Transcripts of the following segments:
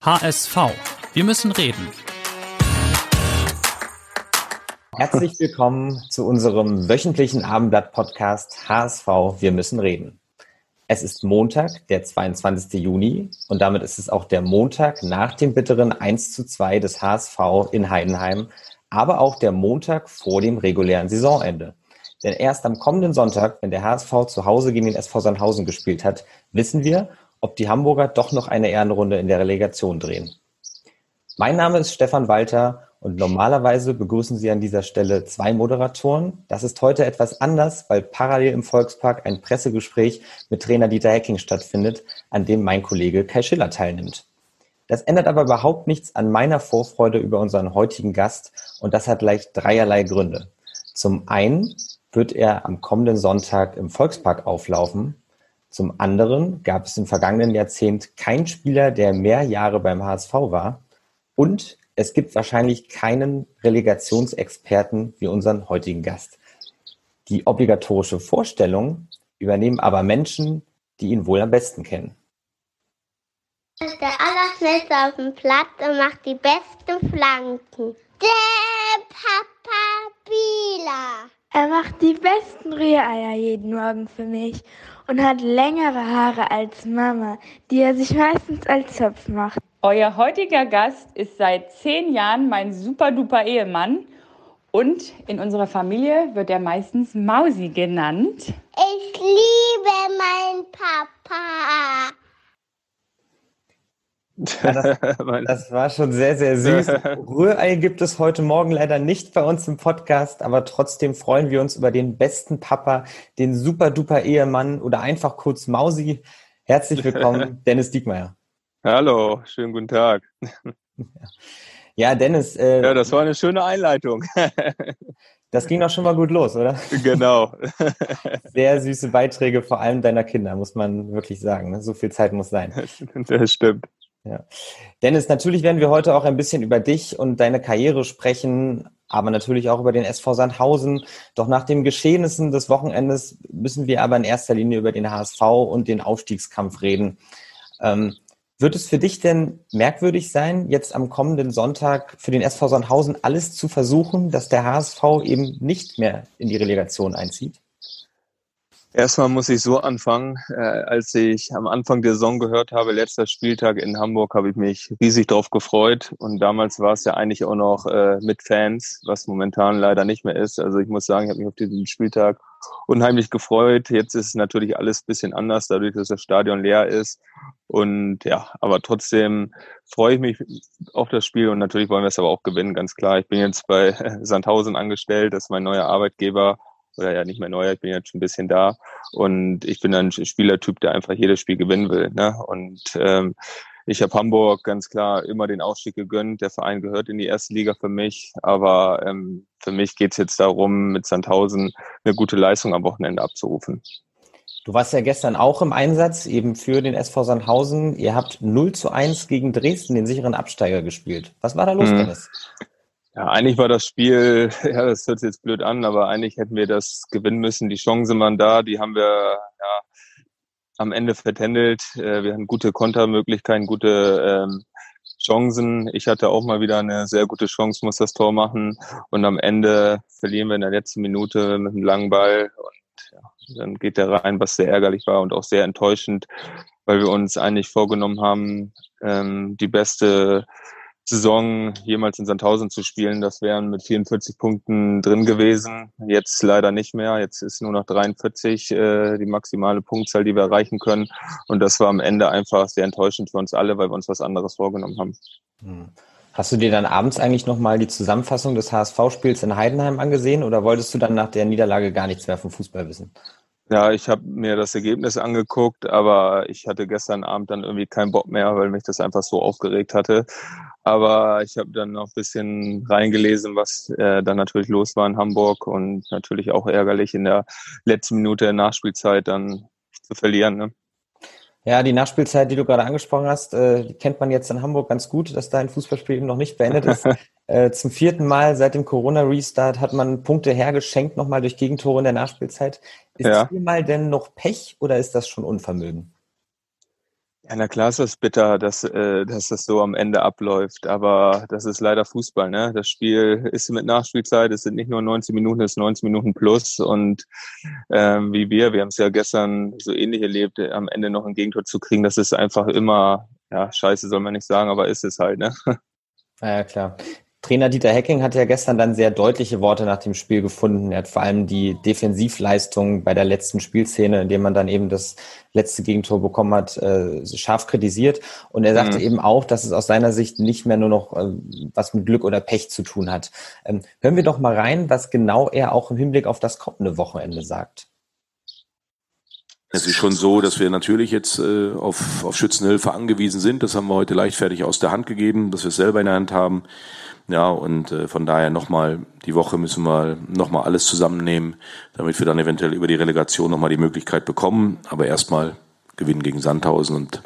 HSV. Wir müssen reden. Herzlich willkommen zu unserem wöchentlichen Abendblatt-Podcast HSV. Wir müssen reden. Es ist Montag, der 22. Juni und damit ist es auch der Montag nach dem bitteren 1 zu 2 des HSV in Heidenheim, aber auch der Montag vor dem regulären Saisonende. Denn erst am kommenden Sonntag, wenn der HSV zu Hause gegen den SV Sandhausen gespielt hat, wissen wir, ob die Hamburger doch noch eine Ehrenrunde in der Relegation drehen. Mein Name ist Stefan Walter und normalerweise begrüßen Sie an dieser Stelle zwei Moderatoren. Das ist heute etwas anders, weil parallel im Volkspark ein Pressegespräch mit Trainer Dieter Hecking stattfindet, an dem mein Kollege Kai Schiller teilnimmt. Das ändert aber überhaupt nichts an meiner Vorfreude über unseren heutigen Gast und das hat gleich dreierlei Gründe. Zum einen wird er am kommenden Sonntag im Volkspark auflaufen zum anderen gab es im vergangenen Jahrzehnt keinen Spieler, der mehr Jahre beim HSV war. Und es gibt wahrscheinlich keinen Relegationsexperten wie unseren heutigen Gast. Die obligatorische Vorstellung übernehmen aber Menschen, die ihn wohl am besten kennen. Er ist der Allerschnellste auf dem Platz und macht die besten Flanken. Der Papa Bila. Er macht die besten Rühreier jeden Morgen für mich und hat längere Haare als Mama, die er sich meistens als Zopf macht. Euer heutiger Gast ist seit zehn Jahren mein super-duper Ehemann und in unserer Familie wird er meistens Mausi genannt. Ich liebe meinen Papa. Das, das, war schon sehr, sehr süß. Rührei gibt es heute Morgen leider nicht bei uns im Podcast, aber trotzdem freuen wir uns über den besten Papa, den super duper Ehemann oder einfach kurz Mausi. Herzlich willkommen, Dennis Diekmeyer. Hallo, schönen guten Tag. Ja, Dennis. Äh, ja, das war eine schöne Einleitung. Das ging doch schon mal gut los, oder? Genau. Sehr süße Beiträge, vor allem deiner Kinder, muss man wirklich sagen. Ne? So viel Zeit muss sein. Das stimmt. Ja. Dennis, natürlich werden wir heute auch ein bisschen über dich und deine Karriere sprechen, aber natürlich auch über den SV Sandhausen. Doch nach den Geschehnissen des Wochenendes müssen wir aber in erster Linie über den HSV und den Aufstiegskampf reden. Ähm, wird es für dich denn merkwürdig sein, jetzt am kommenden Sonntag für den SV Sandhausen alles zu versuchen, dass der HSV eben nicht mehr in die Relegation einzieht? Erstmal muss ich so anfangen. Äh, als ich am Anfang der Saison gehört habe, letzter Spieltag in Hamburg, habe ich mich riesig drauf gefreut. Und damals war es ja eigentlich auch noch äh, mit Fans, was momentan leider nicht mehr ist. Also ich muss sagen, ich habe mich auf diesen Spieltag unheimlich gefreut. Jetzt ist natürlich alles bisschen anders, dadurch, dass das Stadion leer ist. Und ja, aber trotzdem freue ich mich auf das Spiel und natürlich wollen wir es aber auch gewinnen, ganz klar. Ich bin jetzt bei Sandhausen angestellt, das ist mein neuer Arbeitgeber oder ja nicht mehr neuer, ich bin jetzt schon ein bisschen da und ich bin ein Spielertyp, der einfach jedes Spiel gewinnen will. Ne? Und ähm, ich habe Hamburg ganz klar immer den Aufstieg gegönnt. Der Verein gehört in die erste Liga für mich, aber ähm, für mich geht es jetzt darum, mit Sandhausen eine gute Leistung am Wochenende abzurufen. Du warst ja gestern auch im Einsatz, eben für den SV Sandhausen. Ihr habt 0 zu 1 gegen Dresden, den sicheren Absteiger, gespielt. Was war da los, hm. Dennis? Ja, eigentlich war das Spiel, ja, das hört sich jetzt blöd an, aber eigentlich hätten wir das gewinnen müssen. Die Chancen waren da, die haben wir ja, am Ende vertändelt. Äh, wir hatten gute Kontermöglichkeiten, gute ähm, Chancen. Ich hatte auch mal wieder eine sehr gute Chance, muss das Tor machen. Und am Ende verlieren wir in der letzten Minute mit einem langen Ball. Und ja, dann geht der rein, was sehr ärgerlich war und auch sehr enttäuschend, weil wir uns eigentlich vorgenommen haben, ähm, die beste Saison jemals in Sandhausen zu spielen. Das wären mit 44 Punkten drin gewesen. Jetzt leider nicht mehr. Jetzt ist nur noch 43 äh, die maximale Punktzahl, die wir erreichen können. Und das war am Ende einfach sehr enttäuschend für uns alle, weil wir uns was anderes vorgenommen haben. Hm. Hast du dir dann abends eigentlich nochmal die Zusammenfassung des HSV-Spiels in Heidenheim angesehen oder wolltest du dann nach der Niederlage gar nichts mehr vom Fußball wissen? Ja, ich habe mir das Ergebnis angeguckt, aber ich hatte gestern Abend dann irgendwie keinen Bock mehr, weil mich das einfach so aufgeregt hatte. Aber ich habe dann noch ein bisschen reingelesen, was äh, dann natürlich los war in Hamburg und natürlich auch ärgerlich in der letzten Minute der Nachspielzeit dann zu verlieren. Ne? Ja, die Nachspielzeit, die du gerade angesprochen hast, äh, die kennt man jetzt in Hamburg ganz gut, dass da ein Fußballspiel eben noch nicht beendet ist. äh, zum vierten Mal seit dem Corona-Restart hat man Punkte hergeschenkt, nochmal durch Gegentore in der Nachspielzeit. Ist ja. viermal denn noch Pech oder ist das schon Unvermögen? Ja, na klar ist das bitter, dass, äh, dass das so am Ende abläuft. Aber das ist leider Fußball. Ne? Das Spiel ist mit Nachspielzeit. Es sind nicht nur 90 Minuten, es ist 90 Minuten plus. Und ähm, wie wir, wir haben es ja gestern so ähnlich erlebt, am Ende noch ein Gegentor zu kriegen, das ist einfach immer, ja, scheiße soll man nicht sagen, aber ist es halt. Ne? Ja, klar. Trainer Dieter Hecking hat ja gestern dann sehr deutliche Worte nach dem Spiel gefunden. Er hat vor allem die Defensivleistung bei der letzten Spielszene, in dem man dann eben das letzte Gegentor bekommen hat, äh, scharf kritisiert. Und er sagte mhm. eben auch, dass es aus seiner Sicht nicht mehr nur noch äh, was mit Glück oder Pech zu tun hat. Ähm, hören wir doch mal rein, was genau er auch im Hinblick auf das kommende Wochenende sagt. Es ist schon so, dass wir natürlich jetzt äh, auf, auf Schützenhilfe angewiesen sind. Das haben wir heute leichtfertig aus der Hand gegeben, dass wir es selber in der Hand haben. Ja, und äh, von daher nochmal, die Woche müssen wir nochmal alles zusammennehmen, damit wir dann eventuell über die Relegation nochmal die Möglichkeit bekommen. Aber erstmal gewinnen gegen Sandhausen und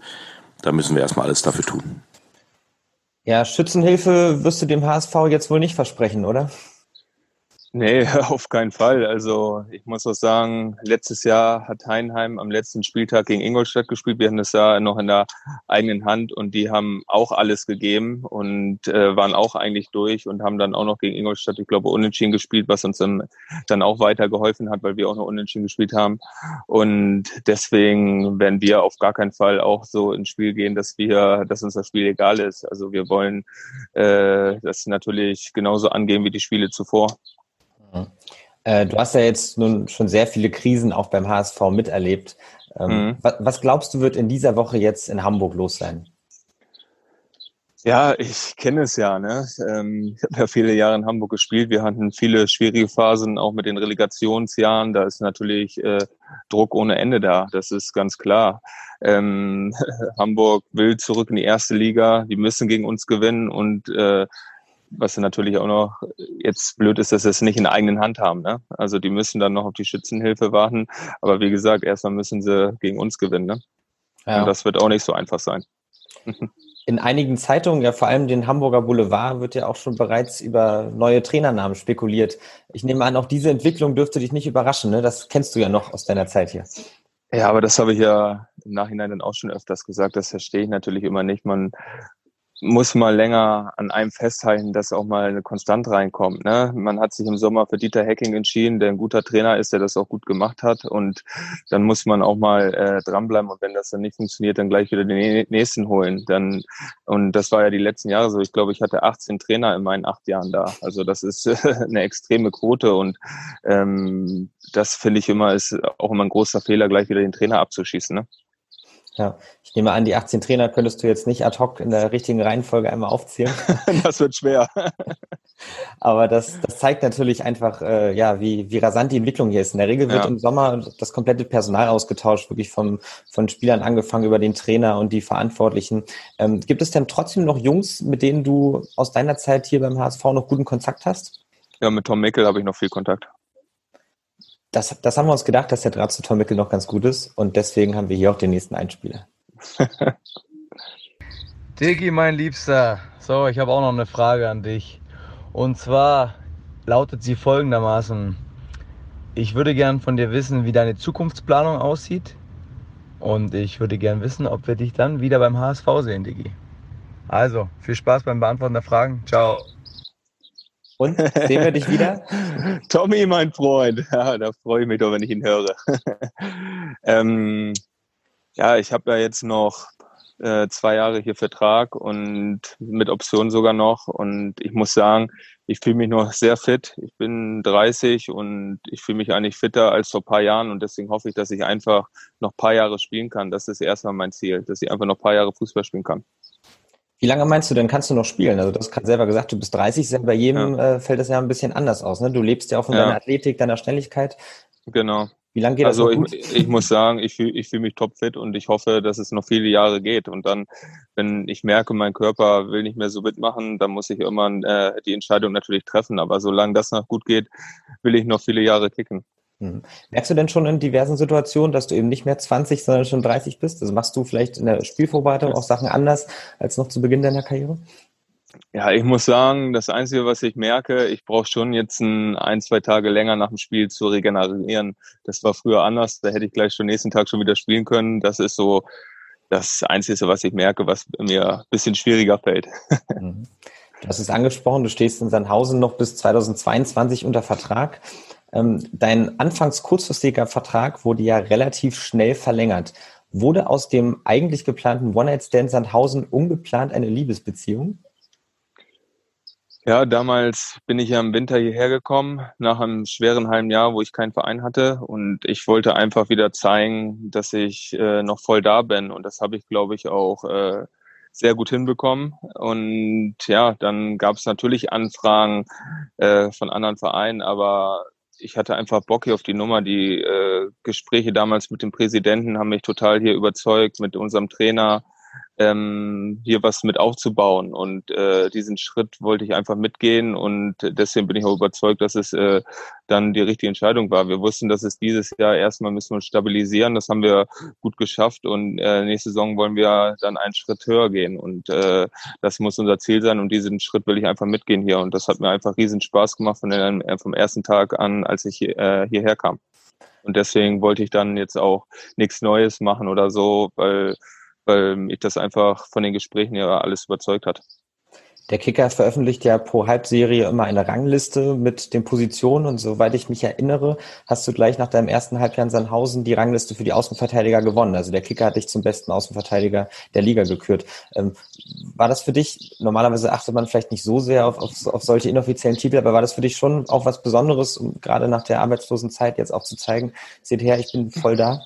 da müssen wir erstmal alles dafür tun. Ja, Schützenhilfe wirst du dem HSV jetzt wohl nicht versprechen, oder? Nee, auf keinen Fall. Also ich muss auch sagen, letztes Jahr hat Heinheim am letzten Spieltag gegen Ingolstadt gespielt. Wir hatten das ja noch in der eigenen Hand und die haben auch alles gegeben und äh, waren auch eigentlich durch und haben dann auch noch gegen Ingolstadt, ich glaube, unentschieden gespielt, was uns dann, dann auch weitergeholfen hat, weil wir auch noch unentschieden gespielt haben. Und deswegen werden wir auf gar keinen Fall auch so ins Spiel gehen, dass wir, dass uns das Spiel egal ist. Also wir wollen äh, das natürlich genauso angehen wie die Spiele zuvor. Äh, du hast ja jetzt nun schon sehr viele Krisen auch beim HSV miterlebt. Ähm, mhm. was, was, glaubst du, wird in dieser Woche jetzt in Hamburg los sein? Ja, ich kenne es ja. Ne? Ähm, ich habe ja viele Jahre in Hamburg gespielt. Wir hatten viele schwierige Phasen, auch mit den Relegationsjahren. Da ist natürlich äh, Druck ohne Ende da. Das ist ganz klar. Ähm, Hamburg will zurück in die erste Liga. Die müssen gegen uns gewinnen und äh, was natürlich auch noch jetzt blöd ist, dass sie es nicht in eigenen Hand haben. Ne? Also die müssen dann noch auf die Schützenhilfe warten. Aber wie gesagt, erstmal müssen sie gegen uns gewinnen. Ne? Ja. Und das wird auch nicht so einfach sein. In einigen Zeitungen, ja vor allem den Hamburger Boulevard, wird ja auch schon bereits über neue Trainernamen spekuliert. Ich nehme an, auch diese Entwicklung dürfte dich nicht überraschen. Ne? Das kennst du ja noch aus deiner Zeit hier. Ja, aber das habe ich ja im Nachhinein dann auch schon öfters gesagt. Das verstehe ich natürlich immer nicht. Man muss mal länger an einem festhalten, dass auch mal eine Konstant reinkommt. Ne? Man hat sich im Sommer für Dieter Hacking entschieden, der ein guter Trainer ist, der das auch gut gemacht hat. Und dann muss man auch mal äh, dranbleiben. Und wenn das dann nicht funktioniert, dann gleich wieder den nächsten holen. Dann und das war ja die letzten Jahre so. Ich glaube, ich hatte 18 Trainer in meinen acht Jahren da. Also das ist eine extreme Quote. Und ähm, das finde ich immer ist auch immer ein großer Fehler, gleich wieder den Trainer abzuschießen. Ne? Ja, ich nehme an, die 18 Trainer könntest du jetzt nicht ad hoc in der richtigen Reihenfolge einmal aufzählen. das wird schwer. Aber das, das zeigt natürlich einfach, äh, ja, wie, wie rasant die Entwicklung hier ist. In der Regel wird ja. im Sommer das komplette Personal ausgetauscht, wirklich vom, von Spielern angefangen über den Trainer und die Verantwortlichen. Ähm, gibt es denn trotzdem noch Jungs, mit denen du aus deiner Zeit hier beim HSV noch guten Kontakt hast? Ja, mit Tom Mickel habe ich noch viel Kontakt. Das, das haben wir uns gedacht, dass der Draht zu Tom Mickel noch ganz gut ist und deswegen haben wir hier auch den nächsten Einspieler. Digi, mein Liebster, so, ich habe auch noch eine Frage an dich. Und zwar lautet sie folgendermaßen. Ich würde gern von dir wissen, wie deine Zukunftsplanung aussieht. Und ich würde gern wissen, ob wir dich dann wieder beim HSV sehen, Digi. Also, viel Spaß beim Beantworten der Fragen. Ciao. Und sehen wir dich wieder? Tommy, mein Freund. Ja, da freue ich mich doch, wenn ich ihn höre. ähm, ja, ich habe ja jetzt noch äh, zwei Jahre hier Vertrag und mit Option sogar noch. Und ich muss sagen, ich fühle mich noch sehr fit. Ich bin 30 und ich fühle mich eigentlich fitter als vor paar Jahren. Und deswegen hoffe ich, dass ich einfach noch paar Jahre spielen kann. Das ist erstmal mein Ziel, dass ich einfach noch paar Jahre Fußball spielen kann. Wie lange meinst du denn, kannst du noch spielen? Also du hast gerade selber gesagt, du bist 30, bei jedem ja. äh, fällt das ja ein bisschen anders aus. Ne? Du lebst ja auch von ja. deiner Athletik, deiner Schnelligkeit. Genau. Wie lange geht also das noch ich, ich muss sagen, ich fühle ich fühl mich topfit und ich hoffe, dass es noch viele Jahre geht. Und dann, wenn ich merke, mein Körper will nicht mehr so mitmachen, dann muss ich irgendwann äh, die Entscheidung natürlich treffen. Aber solange das noch gut geht, will ich noch viele Jahre kicken. Hm. Merkst du denn schon in diversen Situationen, dass du eben nicht mehr 20, sondern schon 30 bist? Also machst du vielleicht in der Spielvorbereitung auch Sachen anders als noch zu Beginn deiner Karriere? Ja, ich muss sagen, das Einzige, was ich merke, ich brauche schon jetzt ein, ein, zwei Tage länger nach dem Spiel zu regenerieren. Das war früher anders, da hätte ich gleich schon nächsten Tag schon wieder spielen können. Das ist so das Einzige, was ich merke, was mir ein bisschen schwieriger fällt. Mhm. Du hast es angesprochen, du stehst in Sandhausen noch bis 2022 unter Vertrag. Ähm, dein anfangs kurzfristiger Vertrag wurde ja relativ schnell verlängert. Wurde aus dem eigentlich geplanten One-Night-Stand Sandhausen ungeplant eine Liebesbeziehung? Ja, damals bin ich ja im Winter hierher gekommen, nach einem schweren halben Jahr, wo ich keinen Verein hatte. Und ich wollte einfach wieder zeigen, dass ich äh, noch voll da bin. Und das habe ich, glaube ich, auch äh, sehr gut hinbekommen. Und ja, dann gab es natürlich Anfragen äh, von anderen Vereinen, aber ich hatte einfach Bock hier auf die Nummer. Die äh, Gespräche damals mit dem Präsidenten haben mich total hier überzeugt, mit unserem Trainer ähm, hier was mit aufzubauen. Und äh, diesen Schritt wollte ich einfach mitgehen und deswegen bin ich auch überzeugt, dass es äh, dann die richtige Entscheidung war. Wir wussten, dass es dieses Jahr erstmal müssen wir uns stabilisieren. Das haben wir gut geschafft und äh, nächste Saison wollen wir dann einen Schritt höher gehen und äh, das muss unser Ziel sein und diesen Schritt will ich einfach mitgehen hier und das hat mir einfach riesen Spaß gemacht von den, äh, vom ersten Tag an, als ich äh, hierher kam. Und deswegen wollte ich dann jetzt auch nichts Neues machen oder so, weil weil mich das einfach von den Gesprächen ja alles überzeugt hat. Der Kicker veröffentlicht ja pro Halbserie immer eine Rangliste mit den Positionen und soweit ich mich erinnere, hast du gleich nach deinem ersten Halbjahr in Sandhausen die Rangliste für die Außenverteidiger gewonnen. Also der Kicker hat dich zum besten Außenverteidiger der Liga gekürt. Ähm, war das für dich, normalerweise achtet man vielleicht nicht so sehr auf, auf, auf solche inoffiziellen Titel, aber war das für dich schon auch was Besonderes, um gerade nach der arbeitslosen Zeit jetzt auch zu zeigen, seht her, ich bin voll da?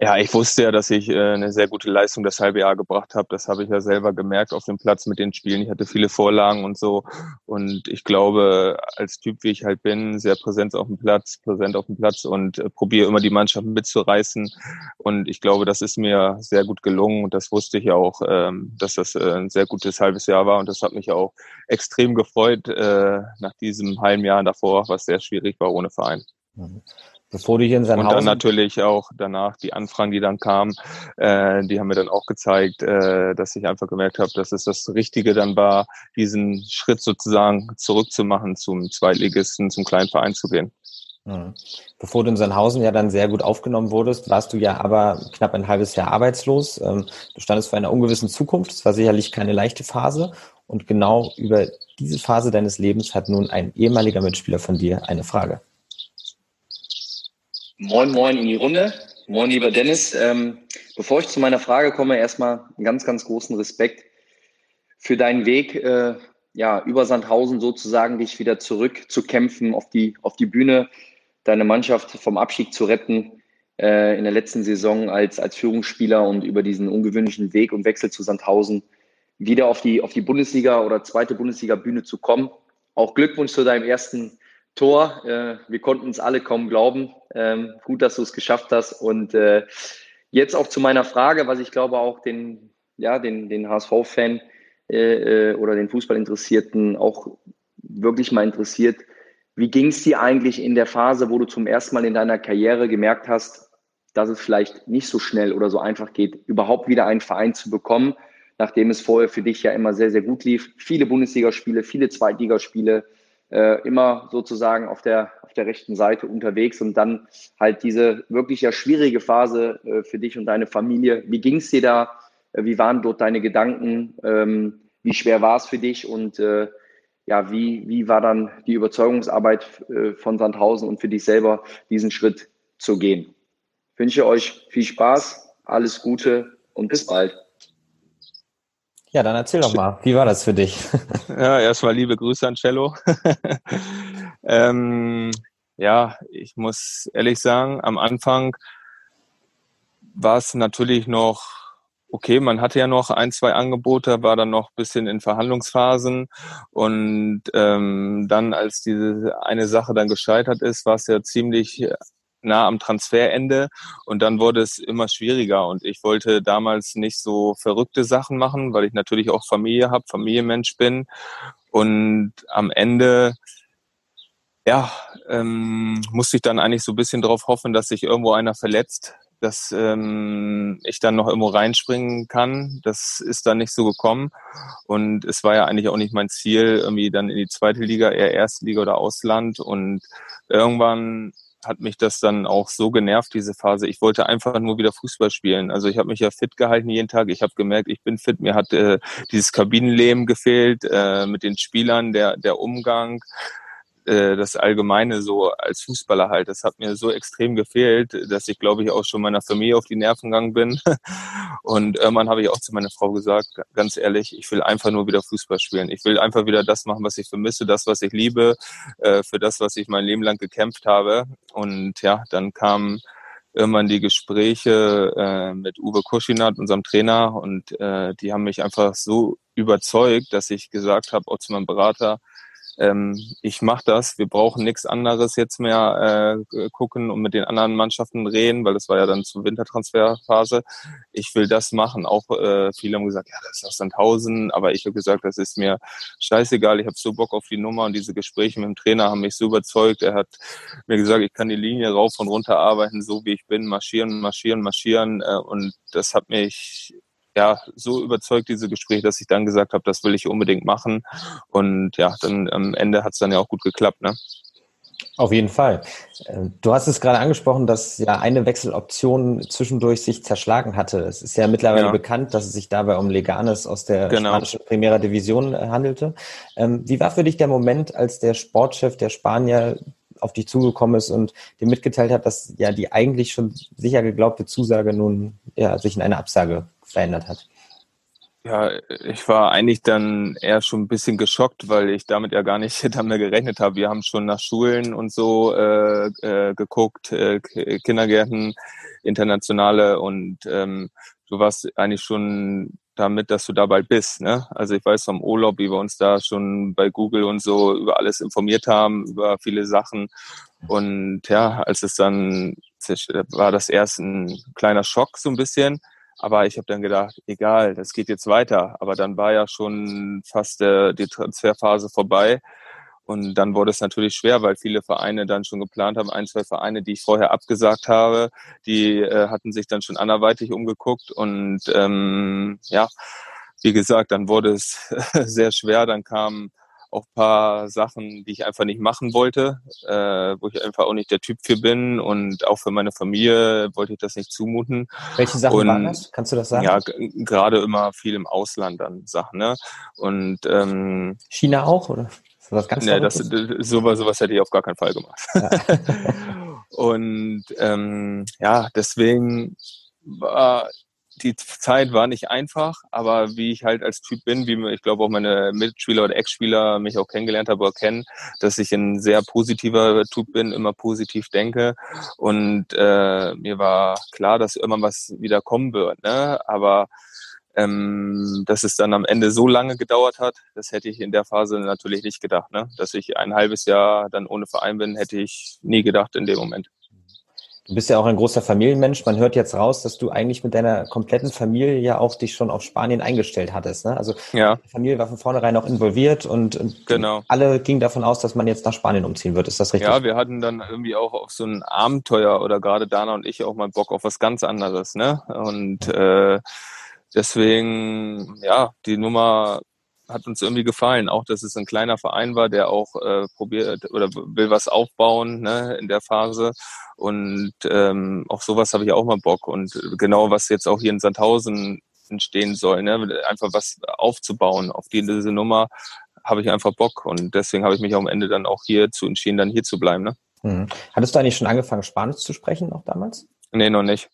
Ja, ich wusste ja, dass ich äh, eine sehr gute Leistung das halbe Jahr gebracht habe. Das habe ich ja selber gemerkt auf dem Platz mit den Spielen. Ich hatte viele Vorlagen und so. Und ich glaube, als Typ, wie ich halt bin, sehr präsent auf dem Platz, präsent auf dem Platz und äh, probiere immer die Mannschaft mitzureißen. Und ich glaube, das ist mir sehr gut gelungen. Und das wusste ich auch, ähm, dass das äh, ein sehr gutes halbes Jahr war. Und das hat mich auch extrem gefreut äh, nach diesem halben Jahr davor, was sehr schwierig war ohne Verein. Bevor du hier in Sandhausen... Und dann natürlich auch danach die Anfragen, die dann kamen, äh, die haben mir dann auch gezeigt, äh, dass ich einfach gemerkt habe, dass es das Richtige dann war, diesen Schritt sozusagen zurückzumachen zum Zweitligisten, zum kleinen Verein zu gehen. Mhm. Bevor du in Sandhausen ja dann sehr gut aufgenommen wurdest, warst du ja aber knapp ein halbes Jahr arbeitslos. Ähm, du standest vor einer ungewissen Zukunft. Es war sicherlich keine leichte Phase. Und genau über diese Phase deines Lebens hat nun ein ehemaliger Mitspieler von dir eine Frage. Moin, moin in die Runde. Moin, lieber Dennis. Ähm, bevor ich zu meiner Frage komme, erstmal einen ganz, ganz großen Respekt für deinen Weg, äh, ja, über Sandhausen sozusagen dich wieder zurückzukämpfen auf die, auf die Bühne, deine Mannschaft vom Abstieg zu retten äh, in der letzten Saison als, als Führungsspieler und über diesen ungewöhnlichen Weg und Wechsel zu Sandhausen wieder auf die, auf die Bundesliga oder zweite Bundesliga-Bühne zu kommen. Auch Glückwunsch zu deinem ersten Tor. Äh, wir konnten es alle kaum glauben. Ähm, gut, dass du es geschafft hast. Und äh, jetzt auch zu meiner Frage, was ich glaube auch den, ja, den, den HSV-Fan äh, äh, oder den Fußballinteressierten auch wirklich mal interessiert. Wie ging es dir eigentlich in der Phase, wo du zum ersten Mal in deiner Karriere gemerkt hast, dass es vielleicht nicht so schnell oder so einfach geht, überhaupt wieder einen Verein zu bekommen, nachdem es vorher für dich ja immer sehr, sehr gut lief? Viele Bundesligaspiele, viele Zweitligaspiele, äh, immer sozusagen auf der, auf der rechten Seite unterwegs und dann halt diese wirklich ja schwierige Phase äh, für dich und deine Familie. Wie ging es dir da? Äh, wie waren dort deine Gedanken? Ähm, wie schwer war es für dich? Und äh, ja, wie, wie war dann die Überzeugungsarbeit äh, von Sandhausen und für dich selber, diesen Schritt zu gehen? Ich wünsche euch viel Spaß, alles Gute und bis bald. Ja, dann erzähl doch mal, wie war das für dich? ja, erstmal liebe Grüße an Cello. ähm, ja, ich muss ehrlich sagen, am Anfang war es natürlich noch okay, man hatte ja noch ein, zwei Angebote, war dann noch ein bisschen in Verhandlungsphasen und ähm, dann, als diese eine Sache dann gescheitert ist, war es ja ziemlich nah am Transferende und dann wurde es immer schwieriger und ich wollte damals nicht so verrückte Sachen machen, weil ich natürlich auch Familie habe, Familienmensch bin und am Ende ja, ähm, musste ich dann eigentlich so ein bisschen darauf hoffen, dass sich irgendwo einer verletzt, dass ähm, ich dann noch irgendwo reinspringen kann. Das ist dann nicht so gekommen. Und es war ja eigentlich auch nicht mein Ziel, irgendwie dann in die zweite Liga, eher erste Liga oder Ausland. Und irgendwann hat mich das dann auch so genervt, diese Phase. Ich wollte einfach nur wieder Fußball spielen. Also ich habe mich ja fit gehalten jeden Tag. Ich habe gemerkt, ich bin fit. Mir hat äh, dieses Kabinenleben gefehlt äh, mit den Spielern, der, der Umgang. Äh, das Allgemeine so als Fußballer halt, das hat mir so extrem gefehlt, dass ich glaube ich auch schon meiner Familie auf die Nerven gegangen bin. Und irgendwann habe ich auch zu meiner Frau gesagt, ganz ehrlich, ich will einfach nur wieder Fußball spielen. Ich will einfach wieder das machen, was ich vermisse, das, was ich liebe, äh, für das, was ich mein Leben lang gekämpft habe. Und ja, dann kam irgendwann die Gespräche äh, mit Uwe Kuschinat, unserem Trainer, und äh, die haben mich einfach so überzeugt, dass ich gesagt habe, auch zu meinem Berater, ähm, ich mache das. Wir brauchen nichts anderes jetzt mehr äh, gucken und mit den anderen Mannschaften reden, weil das war ja dann zur Wintertransferphase. Ich will das machen. Auch äh, viele haben gesagt, ja, das ist aus Sandhausen, aber ich habe gesagt, das ist mir scheißegal. Ich habe so Bock auf die Nummer und diese Gespräche mit dem Trainer haben mich so überzeugt. Er hat mir gesagt, ich kann die Linie rauf und runter arbeiten, so wie ich bin, marschieren, marschieren, marschieren. Äh, und das hat mich ja so überzeugt, diese Gespräche, dass ich dann gesagt habe, das will ich unbedingt machen. Und ja, dann am Ende hat es dann ja auch gut geklappt, ne? Auf jeden Fall. Ähm, du hast es gerade angesprochen, dass ja eine Wechseloption zwischendurch sich zerschlagen hatte. Es ist ja mittlerweile ja. bekannt, dass es sich dabei um Leganes aus der genau. spanischen Primera Division äh, handelte. Ähm, wie war für dich der Moment, als der Sportchef der Spanier auf dich zugekommen ist und dir mitgeteilt hat, dass ja die eigentlich schon sicher geglaubte Zusage nun ja, sich in eine Absage verändert hat? Ja, ich war eigentlich dann eher schon ein bisschen geschockt, weil ich damit ja gar nicht damit gerechnet habe. Wir haben schon nach Schulen und so äh, äh, geguckt, äh, Kindergärten, internationale und ähm, du warst eigentlich schon damit, dass du da bald bist. Ne? Also ich weiß vom Urlaub, wie wir uns da schon bei Google und so über alles informiert haben, über viele Sachen. Und ja, als es dann war das erst ein kleiner Schock so ein bisschen. Aber ich habe dann gedacht, egal, das geht jetzt weiter. Aber dann war ja schon fast äh, die Transferphase vorbei. Und dann wurde es natürlich schwer, weil viele Vereine dann schon geplant haben, ein, zwei Vereine, die ich vorher abgesagt habe, die äh, hatten sich dann schon anderweitig umgeguckt. Und ähm, ja, wie gesagt, dann wurde es sehr schwer. Dann kamen auch paar Sachen, die ich einfach nicht machen wollte, äh, wo ich einfach auch nicht der Typ für bin und auch für meine Familie wollte ich das nicht zumuten. Welche Sachen und, waren das? Kannst du das sagen? Ja, gerade immer viel im Ausland dann Sachen. Ne? Und ähm, China auch, oder? Was ganz nee, das, sowas, sowas hätte ich auf gar keinen Fall gemacht. Ja. und ähm, ja, deswegen war die Zeit war nicht einfach, aber wie ich halt als Typ bin, wie ich glaube auch meine Mitspieler oder Ex-Spieler mich auch kennengelernt haben oder kennen, dass ich ein sehr positiver Typ bin, immer positiv denke und äh, mir war klar, dass immer was wieder kommen wird, ne? aber ähm, dass es dann am Ende so lange gedauert hat, das hätte ich in der Phase natürlich nicht gedacht. Ne? Dass ich ein halbes Jahr dann ohne Verein bin, hätte ich nie gedacht in dem Moment. Du bist ja auch ein großer Familienmensch. Man hört jetzt raus, dass du eigentlich mit deiner kompletten Familie ja auch dich schon auf Spanien eingestellt hattest. Ne? Also ja. die Familie war von vornherein auch involviert und, und genau. alle gingen davon aus, dass man jetzt nach Spanien umziehen wird. Ist das richtig? Ja, wir hatten dann irgendwie auch auf so ein Abenteuer oder gerade Dana und ich auch mal Bock auf was ganz anderes. Ne? Und äh, Deswegen, ja, die Nummer hat uns irgendwie gefallen. Auch, dass es ein kleiner Verein war, der auch äh, probiert oder will was aufbauen ne, in der Phase. Und ähm, auf sowas habe ich auch mal Bock. Und genau, was jetzt auch hier in Sandhausen entstehen soll, ne, einfach was aufzubauen auf diese Nummer, habe ich einfach Bock. Und deswegen habe ich mich am Ende dann auch hier zu entschieden, dann hier zu bleiben. Ne? Mhm. Hattest du eigentlich schon angefangen, Spanisch zu sprechen noch damals? Nee, noch nicht.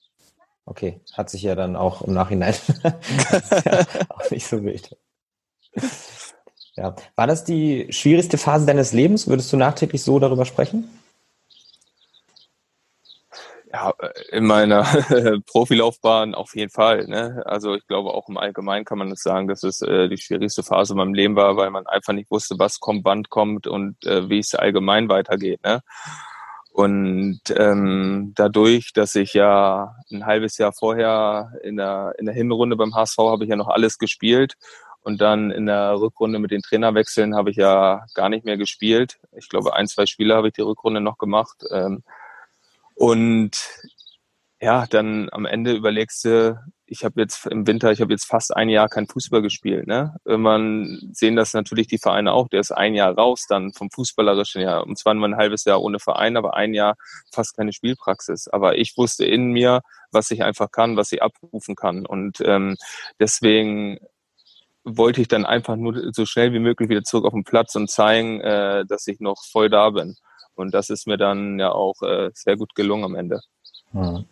Okay, hat sich ja dann auch im Nachhinein auch nicht so wild. Ja. War das die schwierigste Phase deines Lebens? Würdest du nachträglich so darüber sprechen? Ja, in meiner Profilaufbahn auf jeden Fall. Ne? Also ich glaube auch im Allgemeinen kann man das sagen, dass es äh, die schwierigste Phase in meinem Leben war, weil man einfach nicht wusste, was kommt, wann kommt und äh, wie es allgemein weitergeht. Ne? Und ähm, dadurch, dass ich ja ein halbes Jahr vorher in der, in der Hinrunde beim HSV habe ich ja noch alles gespielt und dann in der Rückrunde mit den Trainerwechseln habe ich ja gar nicht mehr gespielt. Ich glaube, ein, zwei Spiele habe ich die Rückrunde noch gemacht. Ähm, und ja, dann am Ende überlegst du, ich habe jetzt im Winter, ich habe jetzt fast ein Jahr kein Fußball gespielt. Ne? Man sehen das natürlich die Vereine auch. Der ist ein Jahr raus dann vom Fußballerischen Jahr. Und zwar nur ein halbes Jahr ohne Verein, aber ein Jahr fast keine Spielpraxis. Aber ich wusste in mir, was ich einfach kann, was ich abrufen kann. Und ähm, deswegen wollte ich dann einfach nur so schnell wie möglich wieder zurück auf den Platz und zeigen, äh, dass ich noch voll da bin. Und das ist mir dann ja auch äh, sehr gut gelungen am Ende. Hm.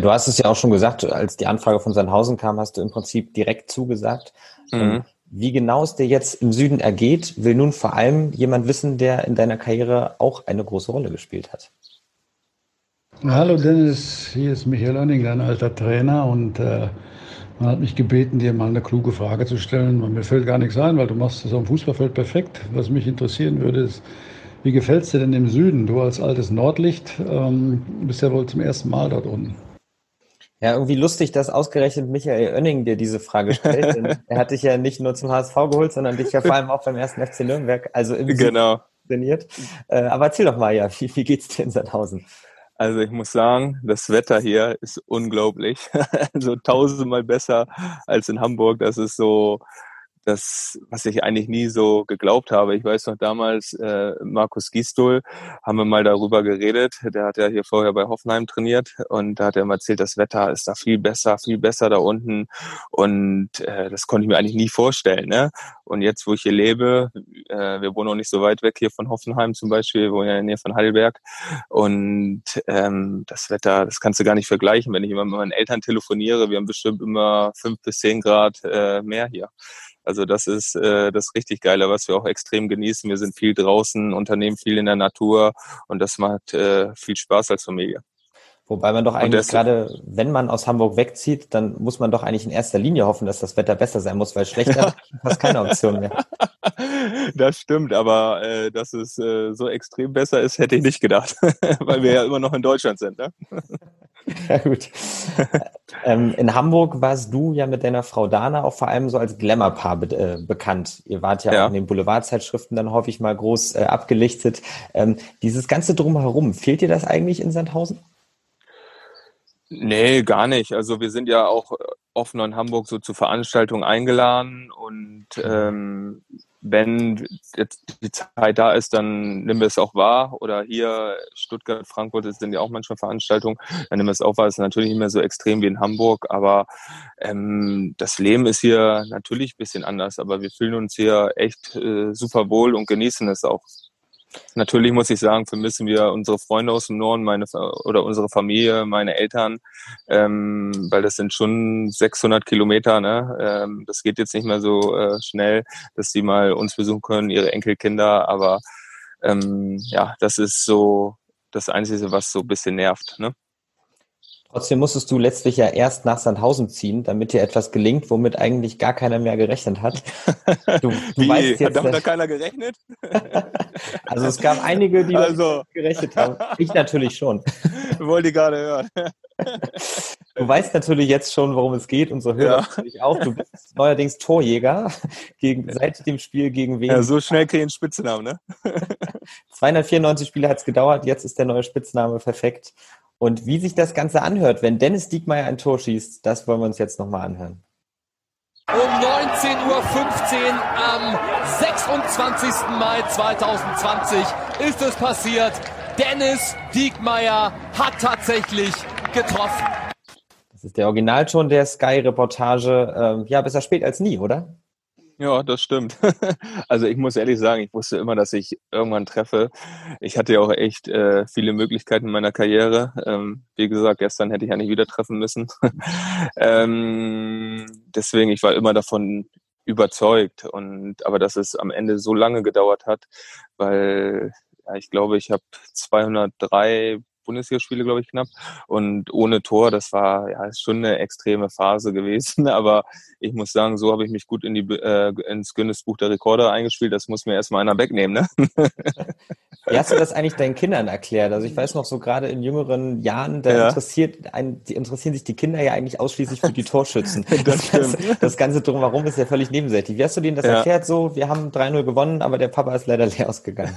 Du hast es ja auch schon gesagt, als die Anfrage von Sandhausen kam, hast du im Prinzip direkt zugesagt. Mhm. Ähm, wie genau es dir jetzt im Süden ergeht, will nun vor allem jemand wissen, der in deiner Karriere auch eine große Rolle gespielt hat. Hallo Dennis, hier ist Michael Oenning, dein alter Trainer und äh, man hat mich gebeten, dir mal eine kluge Frage zu stellen. Und mir fällt gar nichts ein, weil du machst das am Fußballfeld perfekt. Was mich interessieren würde, ist, wie gefällt es dir denn im Süden? Du als altes Nordlicht ähm, bist ja wohl zum ersten Mal dort unten. Ja, irgendwie lustig, dass ausgerechnet Michael Oenning dir diese Frage stellt. er hat dich ja nicht nur zum HSV geholt, sondern dich ja vor allem auch beim ersten FC Nürnberg, also im genau. trainiert. Äh, aber erzähl doch mal, ja, wie, wie geht's dir in Sandhausen? Also ich muss sagen, das Wetter hier ist unglaublich. also tausendmal besser als in Hamburg. Das ist so, das, was ich eigentlich nie so geglaubt habe. Ich weiß noch damals, äh, Markus Gistol, haben wir mal darüber geredet. Der hat ja hier vorher bei Hoffenheim trainiert und da hat er immer erzählt, das Wetter ist da viel besser, viel besser da unten. Und äh, das konnte ich mir eigentlich nie vorstellen. Ne? Und jetzt, wo ich hier lebe, äh, wir wohnen auch nicht so weit weg hier von Hoffenheim zum Beispiel, wir wohnen ja in der Nähe von Heidelberg. Und ähm, das Wetter, das kannst du gar nicht vergleichen. Wenn ich immer mit meinen Eltern telefoniere, wir haben bestimmt immer fünf bis zehn Grad äh, mehr hier. Also das ist äh, das richtig Geile, was wir auch extrem genießen. Wir sind viel draußen, unternehmen viel in der Natur und das macht äh, viel Spaß als Familie. Wobei man doch eigentlich gerade, wenn man aus Hamburg wegzieht, dann muss man doch eigentlich in erster Linie hoffen, dass das Wetter besser sein muss, weil schlechter ja. fast keine Option mehr. Das stimmt, aber äh, dass es äh, so extrem besser ist, hätte ich nicht gedacht, weil wir ja immer noch in Deutschland sind. Ne? Ja gut. ähm, in Hamburg warst du ja mit deiner Frau Dana auch vor allem so als Glamour-Paar be äh, bekannt. Ihr wart ja, ja, auch in den Boulevardzeitschriften dann häufig mal groß äh, abgelichtet. Ähm, dieses ganze Drumherum, fehlt dir das eigentlich in Sandhausen? Nee, gar nicht. Also wir sind ja auch noch in Hamburg so zu Veranstaltungen eingeladen und ähm, wenn jetzt die Zeit da ist, dann nehmen wir es auch wahr. Oder hier Stuttgart, Frankfurt sind ja auch manchmal Veranstaltungen, dann nehmen wir es auch wahr. Es ist natürlich nicht mehr so extrem wie in Hamburg, aber ähm, das Leben ist hier natürlich ein bisschen anders. Aber wir fühlen uns hier echt äh, super wohl und genießen es auch. Natürlich muss ich sagen, vermissen wir unsere Freunde aus dem Norden, meine oder unsere Familie, meine Eltern, ähm, weil das sind schon 600 Kilometer. Ne? Ähm, das geht jetzt nicht mehr so äh, schnell, dass sie mal uns besuchen können, ihre Enkelkinder. Aber ähm, ja, das ist so das Einzige, was so ein bisschen nervt. Ne? Trotzdem musstest du letztlich ja erst nach Sandhausen ziehen, damit dir etwas gelingt, womit eigentlich gar keiner mehr gerechnet hat. Du, du Wie? Weißt jetzt, hat da keiner gerechnet? also es gab einige, die also. gerechnet haben. Ich natürlich schon. Wollte gerade hören. Du weißt natürlich jetzt schon, worum es geht, unsere Hörer ja. natürlich auch. Du bist neuerdings Torjäger gegen, seit dem Spiel gegen wen? Ja, so schnell kriege ich einen Spitznamen, ne? 294 Spiele hat es gedauert, jetzt ist der neue Spitzname perfekt. Und wie sich das Ganze anhört, wenn Dennis Diekmeyer ein Tor schießt, das wollen wir uns jetzt nochmal anhören. Um 19.15 Uhr am 26. Mai 2020 ist es passiert. Dennis Diekmeyer hat tatsächlich getroffen. Das ist der Originalton der Sky-Reportage. Ähm, ja, besser spät als nie, oder? Ja, das stimmt. Also ich muss ehrlich sagen, ich wusste immer, dass ich irgendwann treffe. Ich hatte ja auch echt äh, viele Möglichkeiten in meiner Karriere. Ähm, wie gesagt, gestern hätte ich ja nicht wieder treffen müssen. ähm, deswegen, ich war immer davon überzeugt. Und aber dass es am Ende so lange gedauert hat, weil ja, ich glaube, ich habe 203 Bundesligaspiele, glaube ich, knapp. Und ohne Tor, das war ja ist schon eine extreme Phase gewesen. Aber ich muss sagen, so habe ich mich gut in die, äh, ins Guinness-Buch der Rekorde eingespielt. Das muss mir erstmal einer wegnehmen. Ne? Wie hast du das eigentlich deinen Kindern erklärt? Also ich weiß noch so gerade in jüngeren Jahren, da ja. interessiert ein, die interessieren sich die Kinder ja eigentlich ausschließlich für die Torschützen. das, das, Ganze, das Ganze drumherum ist ja völlig nebensächlich. Wie hast du denen das ja. erklärt? So, wir haben 3-0 gewonnen, aber der Papa ist leider leer ausgegangen.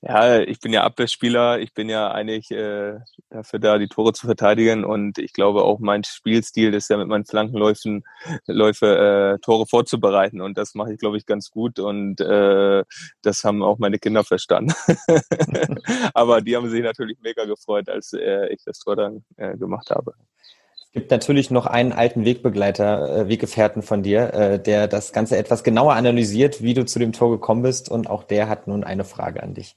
ja, ich bin ja Abwehrspieler. Ich bin ja eigentlich äh, dafür da, die Tore zu verteidigen. Und ich glaube auch mein Spielstil ist ja mit meinen Flankenläufen Läufe, äh, Tore vorzubereiten. Und das mache ich, glaube ich, ganz gut. Und äh, das haben auch meine Kinder verstanden. aber die haben sich natürlich mega gefreut, als äh, ich das Tor dann äh, gemacht habe. Es gibt natürlich noch einen alten Wegbegleiter, äh, Weggefährten von dir, äh, der das Ganze etwas genauer analysiert, wie du zu dem Tor gekommen bist. Und auch der hat nun eine Frage an dich.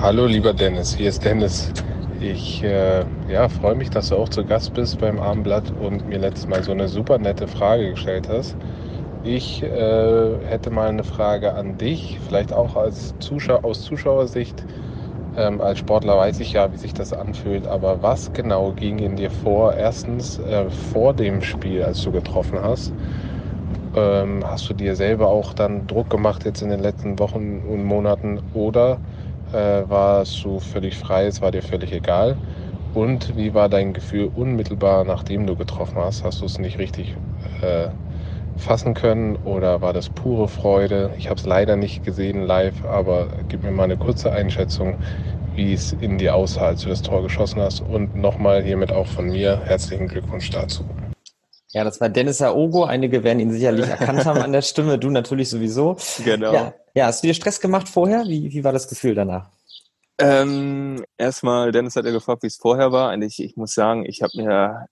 Hallo, lieber Dennis. Hier ist Dennis. Ich äh, ja, freue mich, dass du auch zu Gast bist beim Abendblatt und mir letztes Mal so eine super nette Frage gestellt hast. Ich äh, hätte mal eine Frage an dich, vielleicht auch als Zuschauer, aus Zuschauersicht. Ähm, als Sportler weiß ich ja, wie sich das anfühlt, aber was genau ging in dir vor? Erstens äh, vor dem Spiel, als du getroffen hast. Ähm, hast du dir selber auch dann Druck gemacht jetzt in den letzten Wochen und Monaten oder äh, warst du völlig frei, es war dir völlig egal? Und wie war dein Gefühl unmittelbar, nachdem du getroffen hast? Hast du es nicht richtig äh, fassen können oder war das pure Freude? Ich habe es leider nicht gesehen live, aber gib mir mal eine kurze Einschätzung, wie es in dir aussah, als du das Tor geschossen hast. Und nochmal hiermit auch von mir herzlichen Glückwunsch dazu. Ja, das war Dennis Aogo. Einige werden ihn sicherlich erkannt haben an der Stimme, du natürlich sowieso. Genau. Ja, ja hast du dir Stress gemacht vorher? Wie, wie war das Gefühl danach? Ähm, erstmal, Dennis hat ja gefragt, wie es vorher war. Und ich, ich muss sagen, ich habe mir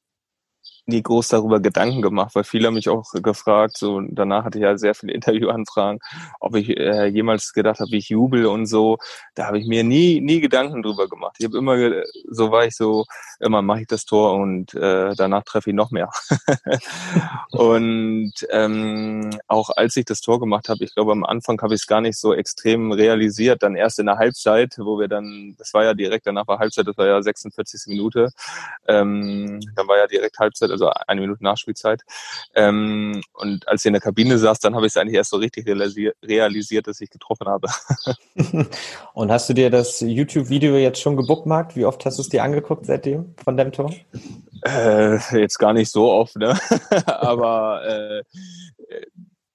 nie groß darüber Gedanken gemacht, weil viele haben mich auch gefragt, so danach hatte ich ja sehr viele Interviewanfragen, ob ich äh, jemals gedacht habe, wie ich jubel und so. Da habe ich mir nie, nie Gedanken drüber gemacht. Ich habe immer, so war ich so, immer mache ich das Tor und äh, danach treffe ich noch mehr. und ähm, auch als ich das Tor gemacht habe, ich glaube am Anfang habe ich es gar nicht so extrem realisiert, dann erst in der Halbzeit, wo wir dann, das war ja direkt danach war Halbzeit, das war ja 46. Minute, ähm, dann war ja direkt Halbzeit, also eine Minute Nachspielzeit. Ähm, und als ich in der Kabine saß, dann habe ich es eigentlich erst so richtig realisiert, dass ich getroffen habe. und hast du dir das YouTube-Video jetzt schon gebookmarkt? Wie oft hast du es dir angeguckt seitdem von deinem Tor? Äh, jetzt gar nicht so oft, ne? aber äh,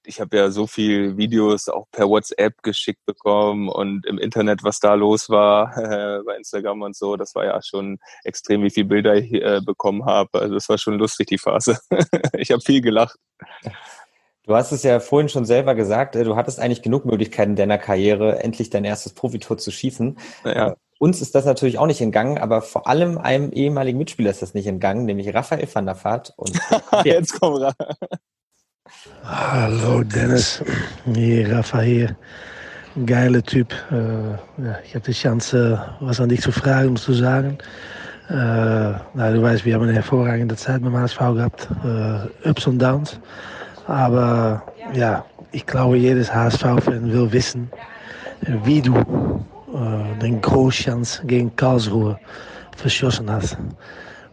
ich habe ja so viel Videos auch per WhatsApp geschickt bekommen und im Internet, was da los war äh, bei Instagram und so, das war ja schon extrem, wie viele Bilder ich äh, bekommen habe. Also das war schon lustig, die Phase. ich habe viel gelacht. Du hast es ja vorhin schon selber gesagt, äh, du hattest eigentlich genug Möglichkeiten in deiner Karriere, endlich dein erstes Profitor zu schießen. Ja. Äh, uns ist das natürlich auch nicht entgangen, aber vor allem einem ehemaligen Mitspieler ist das nicht entgangen, nämlich Raphael van der Vaart. Und jetzt komm rein. Hallo Dennis, hier Raphael. Geile Typ. Äh, ja, ich habe die Chance, was an dich zu fragen und zu sagen. Äh, na, du weißt, wir haben eine hervorragende Zeit beim HSV gehabt. Äh, Ups und Downs. Aber ja, ich glaube, jedes HSV-Fan will wissen, wie du äh, den Großchance gegen Karlsruhe verschossen hast.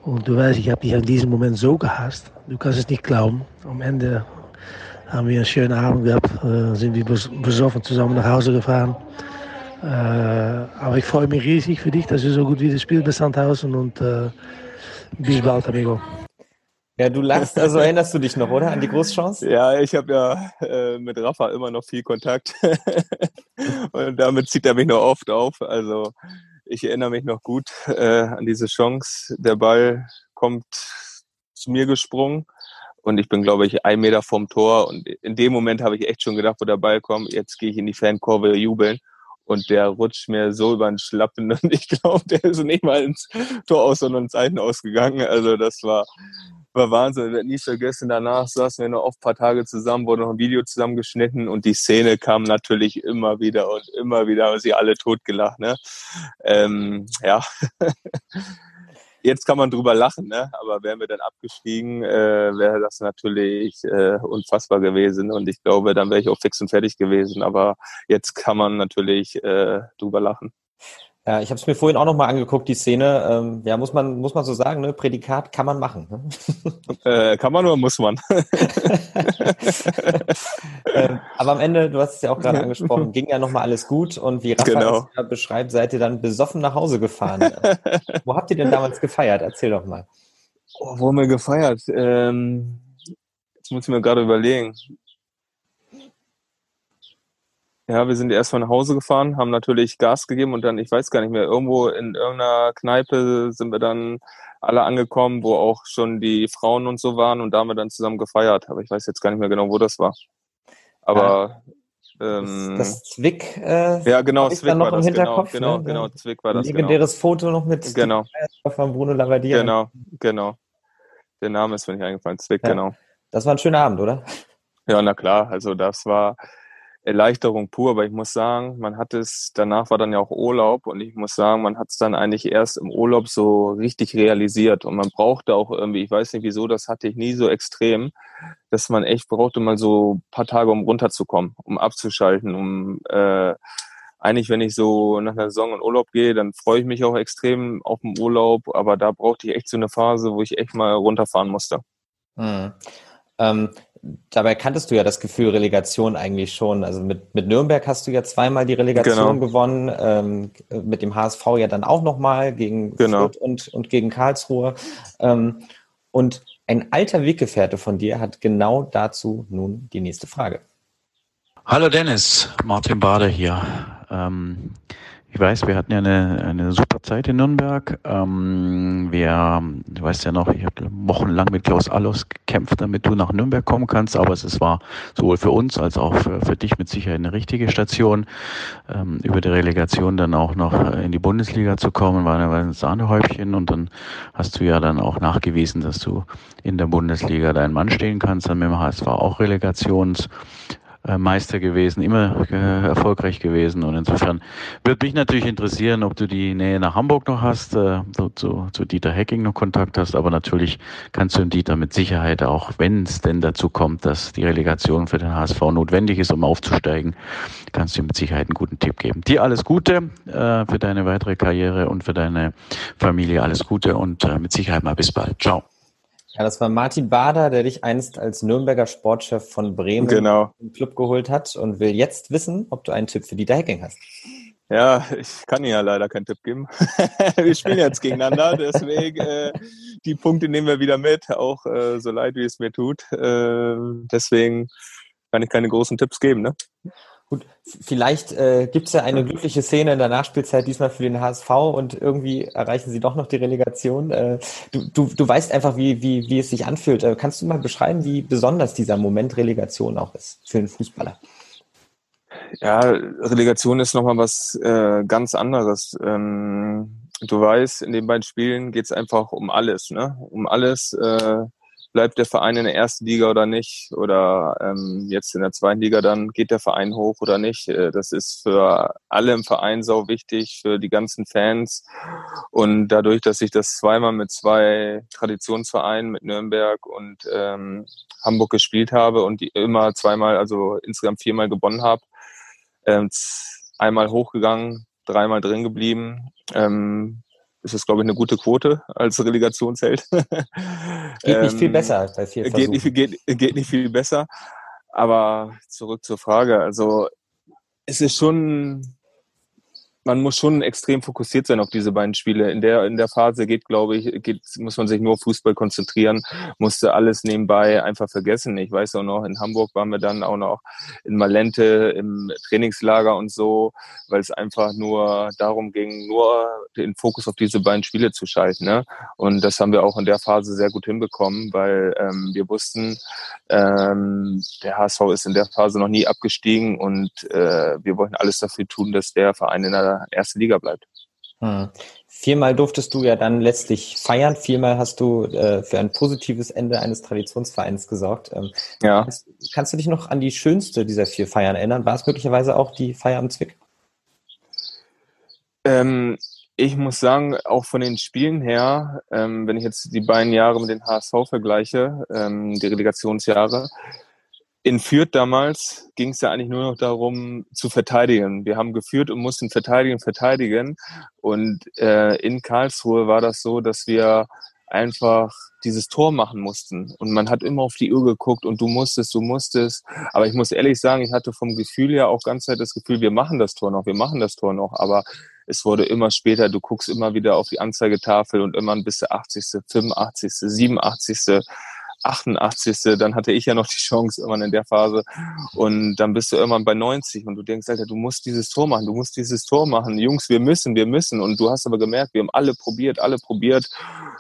Und du weißt, ich habe dich an diesem Moment so gehasst. Du kannst es nicht glauben. Am Ende haben wir einen schönen Abend gehabt, äh, sind wir besoffen zusammen nach Hause gefahren. Äh, aber ich freue mich riesig für dich, dass du so gut wie das Spiel bist, Sandhausen und äh, bis bald, amigo. Ja, du lachst, also erinnerst du dich noch, oder, an die Großchance? Ja, ich habe ja äh, mit Rafa immer noch viel Kontakt und damit zieht er mich noch oft auf. Also ich erinnere mich noch gut äh, an diese Chance. Der Ball kommt zu mir gesprungen und ich bin, glaube ich, ein Meter vom Tor. Und in dem Moment habe ich echt schon gedacht, wo der Ball kommt, jetzt gehe ich in die Fankurve jubeln. Und der rutscht mir so über den Schlappen. Und ich glaube, der ist nicht mal ins Tor aus, sondern ins Seiten ausgegangen. Also das war, war Wahnsinn. Ich werde nie vergessen, danach saßen wir noch oft ein paar Tage zusammen, wurde noch ein Video zusammengeschnitten und die Szene kam natürlich immer wieder und immer wieder, haben sie alle totgelacht. Ne? Ähm, ja. jetzt kann man drüber lachen, ne? aber wären wir dann abgestiegen, äh, wäre das natürlich äh, unfassbar gewesen und ich glaube, dann wäre ich auch fix und fertig gewesen, aber jetzt kann man natürlich äh, drüber lachen. Ja, ich habe es mir vorhin auch nochmal angeguckt, die Szene. Ähm, ja, muss man, muss man so sagen, ne? Prädikat kann man machen. Ne? Äh, kann man oder muss man? ähm, aber am Ende, du hast es ja auch gerade angesprochen, ging ja nochmal alles gut und wie Rafa Genau. es ja beschreibt, seid ihr dann besoffen nach Hause gefahren. Äh, Wo habt ihr denn damals gefeiert? Erzähl doch mal. Oh, wo haben wir gefeiert? Ähm, jetzt muss ich mir gerade überlegen. Ja, wir sind erstmal nach Hause gefahren, haben natürlich Gas gegeben und dann, ich weiß gar nicht mehr, irgendwo in irgendeiner Kneipe sind wir dann alle angekommen, wo auch schon die Frauen und so waren und da haben wir dann zusammen gefeiert. Aber ich weiß jetzt gar nicht mehr genau, wo das war. Aber ähm, Das Zwick, äh, ja, genau, Zwick dann noch war im das, Hinterkopf. genau, ne? genau, genau, Zwick war das, genau. Legendäres Foto noch mit Genau. von Bruno Labbadia. Genau, genau. Der Name ist mir nicht eingefallen, Zwick, Ja. genau. Das war ein schöner Abend, oder? Ja, na klar, also das war Erleichterung pur, aber ich muss sagen, man hat es, danach war dann ja auch Urlaub und ich muss sagen, man hat es dann eigentlich erst im Urlaub so richtig realisiert und man brauchte auch irgendwie, ich weiß nicht wieso, das hatte ich nie so extrem, dass man echt brauchte mal so paar Tage, um runterzukommen, um abzuschalten, um äh, eigentlich, wenn ich so nach einer Saison in Urlaub gehe, dann freue ich mich auch extrem auf den Urlaub, aber da brauchte ich echt so eine Phase, wo ich echt mal runterfahren musste. Mhm. Ähm, dabei kanntest du ja das Gefühl Relegation eigentlich schon. Also mit, mit Nürnberg hast du ja zweimal die Relegation Genau. gewonnen, ähm, mit dem HSV ja dann auch nochmal gegen Genau. Fürth und, und gegen Karlsruhe. Ähm, und ein alter Weggefährte von dir hat genau dazu nun die nächste Frage. Hallo Dennis, Martin Bader hier. Ähm, ich weiß, wir hatten ja eine, eine super Zeit in Nürnberg. Ähm, wir, du weißt ja noch, ich habe wochenlang mit Klaus Allofs gekämpft, damit du nach Nürnberg kommen kannst, aber es, war sowohl für uns als auch für, für dich mit Sicherheit eine richtige Station. Ähm, über die Relegation dann auch noch in die Bundesliga zu kommen, war war ein Sahnehäubchen und dann hast du ja dann auch nachgewiesen, dass du in der Bundesliga deinen Mann stehen kannst, dann mit dem HSV auch Relegations äh, Meister gewesen, immer äh, erfolgreich gewesen. Und insofern würde mich natürlich interessieren, ob du die Nähe nach Hamburg noch hast, äh, so, zu, zu Dieter Hecking noch Kontakt hast. Aber natürlich kannst du dem Dieter mit Sicherheit auch, wenn es denn dazu kommt, dass die Relegation für den HSV notwendig ist, um aufzusteigen, kannst du ihm mit Sicherheit einen guten Tipp geben. Dir alles Gute äh, für deine weitere Karriere und für deine Familie alles Gute und äh, mit Sicherheit mal bis bald. Ciao. Ja, das war Martin Bader, der dich einst als Nürnberger Sportchef von Bremen Genau. im Club geholt hat und will jetzt wissen, ob du einen Tipp für Dieter Hecking hast. Ja, ich kann Ihnen ja leider keinen Tipp geben. wir spielen jetzt gegeneinander, deswegen äh, die Punkte nehmen wir wieder mit, auch äh, so leid wie es mir tut. Äh, deswegen kann ich keine großen Tipps geben. Ne? Gut, vielleicht äh, gibt es ja eine glückliche Szene in der Nachspielzeit, diesmal für den HSV und irgendwie erreichen sie doch noch die Relegation. Äh, du, du, du weißt einfach, wie, wie, wie es sich anfühlt. Äh, kannst du mal beschreiben, wie besonders dieser Moment Relegation auch ist für einen Fußballer? Ja, Relegation ist nochmal was äh, ganz anderes. Ähm, du weißt, in den beiden Spielen geht es einfach um alles, ne? Um alles. Äh, bleibt der Verein in der ersten Liga oder nicht? Oder ähm, jetzt in der zweiten Liga dann geht der Verein hoch oder nicht? Äh, das ist für alle im Verein sau wichtig, für die ganzen Fans. Und dadurch, dass ich das zweimal mit zwei Traditionsvereinen, mit Nürnberg und ähm, Hamburg gespielt habe und die immer zweimal, also insgesamt viermal gewonnen habe, ähm, einmal hochgegangen, dreimal drin geblieben. Ähm, ist das, glaube ich, eine gute Quote als Relegationsheld. Geht nicht viel Ähm, besser als bei vier geht nicht, geht, geht nicht viel besser. Aber zurück zur Frage. Also es ist schon, man muss schon extrem fokussiert sein auf diese beiden Spiele. In der, in der Phase geht, glaube ich, geht, muss man sich nur auf Fußball konzentrieren, musste alles nebenbei einfach vergessen. Ich weiß auch noch, in Hamburg waren wir dann auch noch in Malente im Trainingslager und so, weil es einfach nur darum ging, nur den Fokus auf diese beiden Spiele zu schalten. Ne? Und das haben wir auch in der Phase sehr gut hinbekommen, weil ähm, wir wussten, ähm, der HSV ist in der Phase noch nie abgestiegen und äh, wir wollten alles dafür tun, dass der Verein in der ersten Liga bleibt. Hm. Viermal durftest du ja dann letztlich feiern. Viermal hast du äh, für ein positives Ende eines Traditionsvereins gesorgt. Ähm, Ja. kannst, kannst du dich noch an die schönste dieser vier Feiern erinnern? War es möglicherweise auch die Feier am Zwick? Ähm, ich muss sagen, auch von den Spielen her, ähm, wenn ich jetzt die beiden Jahre mit den HSV vergleiche, ähm, die Relegationsjahre, in Fürth damals ging es ja eigentlich nur noch darum zu verteidigen. Wir haben geführt und mussten verteidigen, verteidigen. Und äh, in Karlsruhe war das so, dass wir einfach dieses Tor machen mussten. Und man hat immer auf die Uhr geguckt und du musstest, du musstest. Aber ich muss ehrlich sagen, ich hatte vom Gefühl ja auch ganz Zeit das Gefühl, wir machen das Tor noch, wir machen das Tor noch. Aber es wurde immer später, du guckst immer wieder auf die Anzeigetafel und immer bis der 80., 85., 87. 88. Dann hatte ich ja noch die Chance irgendwann in der Phase. Und dann bist du irgendwann bei 90 und du denkst, Alter, du musst dieses Tor machen, du musst dieses Tor machen. Jungs, wir müssen, wir müssen. Und du hast aber gemerkt, wir haben alle probiert, alle probiert.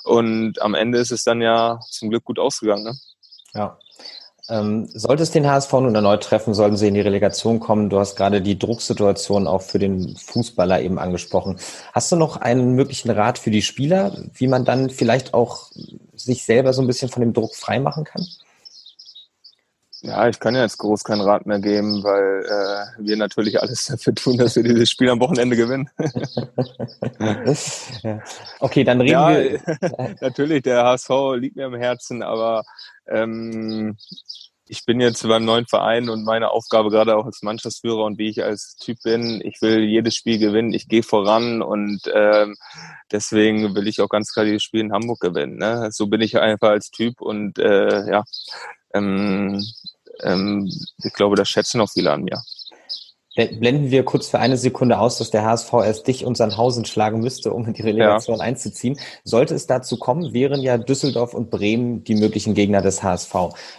Und am Ende ist es dann ja zum Glück gut ausgegangen. Ne? Ja. Ähm, sollte es den HSV nun erneut treffen, sollten sie in die Relegation kommen. Du hast gerade die Drucksituation auch für den Fußballer eben angesprochen. Hast du noch einen möglichen Rat für die Spieler, wie man dann vielleicht auch sich selber so ein bisschen von dem Druck freimachen kann? Ja, ich kann ja jetzt groß keinen Rat mehr geben, weil äh, wir natürlich alles dafür tun, dass wir dieses Spiel am Wochenende gewinnen. ja. Okay, dann reden ja, wir. natürlich, der HSV liegt mir am Herzen, aber ähm, ich bin jetzt beim neuen Verein und meine Aufgabe gerade auch als Mannschaftsführer und wie ich als Typ bin, ich will jedes Spiel gewinnen, ich gehe voran und ähm, deswegen will ich auch ganz klar dieses Spiel in Hamburg gewinnen. Ne? So bin ich einfach als Typ und äh, ja, ähm, ähm, ich glaube, das schätzen auch viele an mir. Blenden wir kurz für eine Sekunde aus, dass der HSV erst dich und Sandhausen schlagen müsste, um in die Relegation ja. einzuziehen. Sollte es dazu kommen, wären ja Düsseldorf und Bremen die möglichen Gegner des HSV.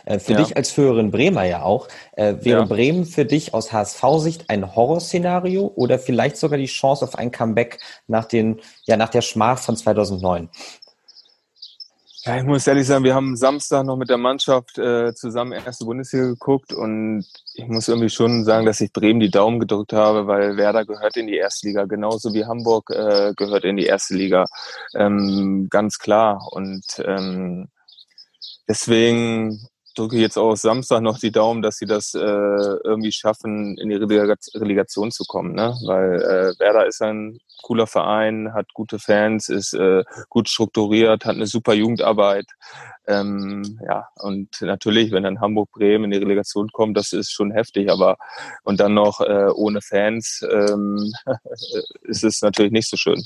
Äh, für ja. dich als Führerin Bremer ja auch. Äh, wäre ja. Bremen für dich aus HSV-Sicht ein Horrorszenario oder vielleicht sogar die Chance auf ein Comeback nach den, ja, nach der Schmach von 2009? Ja, ich muss ehrlich sagen, wir haben Samstag noch mit der Mannschaft äh, zusammen erste Bundesliga geguckt und ich muss irgendwie schon sagen, dass ich Bremen die Daumen gedrückt habe, weil Werder gehört in die erste Liga, genauso wie Hamburg äh, gehört in die erste Liga. Ähm, ganz klar. Und ähm, deswegen drücke jetzt auch Samstag noch die Daumen, dass sie das äh, irgendwie schaffen, in die Relegation zu kommen. Ne? Weil äh, Werder ist ein cooler Verein, hat gute Fans, ist äh, gut strukturiert, hat eine super Jugendarbeit. Ähm, ja, und natürlich, wenn dann Hamburg-Bremen in die Relegation kommt, das ist schon heftig, aber und dann noch äh, ohne Fans ähm, ist es natürlich nicht so schön.